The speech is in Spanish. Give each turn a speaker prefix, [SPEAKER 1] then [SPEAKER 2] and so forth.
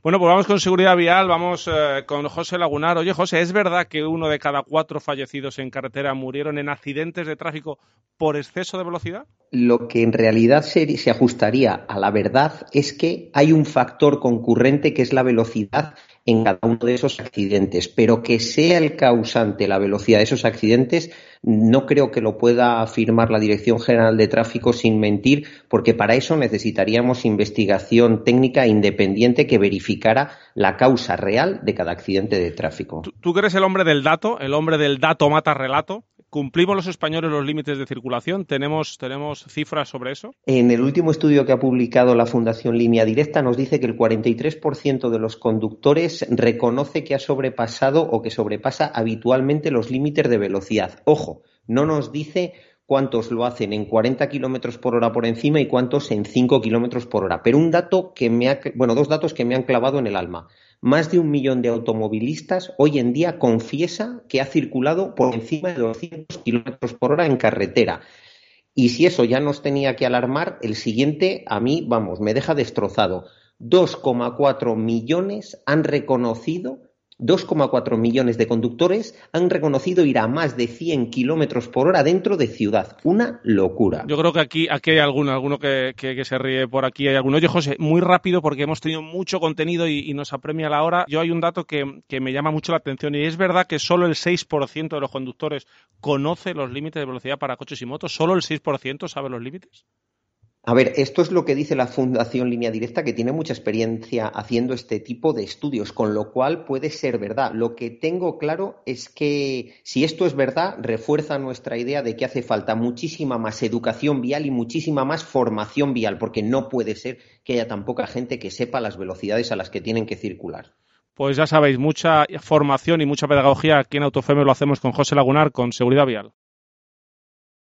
[SPEAKER 1] Bueno, pues vamos con seguridad vial, vamos eh, con José Lagunar. Oye, José, ¿es verdad que uno de cada cuatro fallecidos en carretera murieron en accidentes de tráfico por exceso de velocidad?
[SPEAKER 2] Lo que en realidad se, ajustaría a la verdad es que hay un factor concurrente que es la velocidad en cada uno de esos accidentes, pero que sea el causante la velocidad de esos accidentes, no creo que lo pueda afirmar la Dirección General de Tráfico sin mentir, porque para eso necesitaríamos investigación técnica independiente que verificara la causa real de cada accidente de tráfico.
[SPEAKER 1] ¿Tú, eres el hombre del dato, el hombre del dato mata relato? ¿Cumplimos los españoles los límites de circulación? ¿Tenemos, ¿Tenemos cifras sobre eso?
[SPEAKER 2] En el último estudio que ha publicado la Fundación Línea Directa nos dice que el 43% de los conductores reconoce que ha sobrepasado o que sobrepasa habitualmente los límites de velocidad. Ojo, no nos dice cuántos lo hacen en 40 kilómetros por hora por encima y cuántos en 5 kilómetros por hora. Pero un dato que me ha, bueno, dos datos que me han clavado en el alma. Más de un millón de automovilistas hoy en día confiesa que ha circulado por encima de 200 kilómetros por hora en carretera. Y si eso ya nos tenía que alarmar, el siguiente a mí, vamos, me deja destrozado. 2,4 millones han reconocido 2,4 millones de conductores han reconocido ir a más de 100 kilómetros por hora dentro de ciudad. Una locura.
[SPEAKER 1] Yo creo que aquí, aquí hay alguno, alguno que, que, se ríe por aquí. Hay alguno. Oye, José, muy rápido porque hemos tenido mucho contenido y, y nos apremia la hora. Yo hay un dato que, que, me llama mucho la atención y es verdad que solo el 6% de los conductores conoce los límites de velocidad para coches y motos. ¿Solo el 6% sabe los límites?
[SPEAKER 2] A ver, esto es lo que dice la Fundación Línea Directa, que tiene mucha experiencia haciendo este tipo de estudios, con lo cual puede ser verdad. Lo que tengo claro es que si esto es verdad, refuerza nuestra idea de que hace falta muchísima más educación vial y muchísima más formación vial, porque no puede ser que haya tan poca gente que sepa las velocidades a las que tienen que circular.
[SPEAKER 1] Pues ya sabéis, mucha formación y mucha pedagogía aquí en Autofeme lo hacemos con José Lagunar, con Seguridad Vial.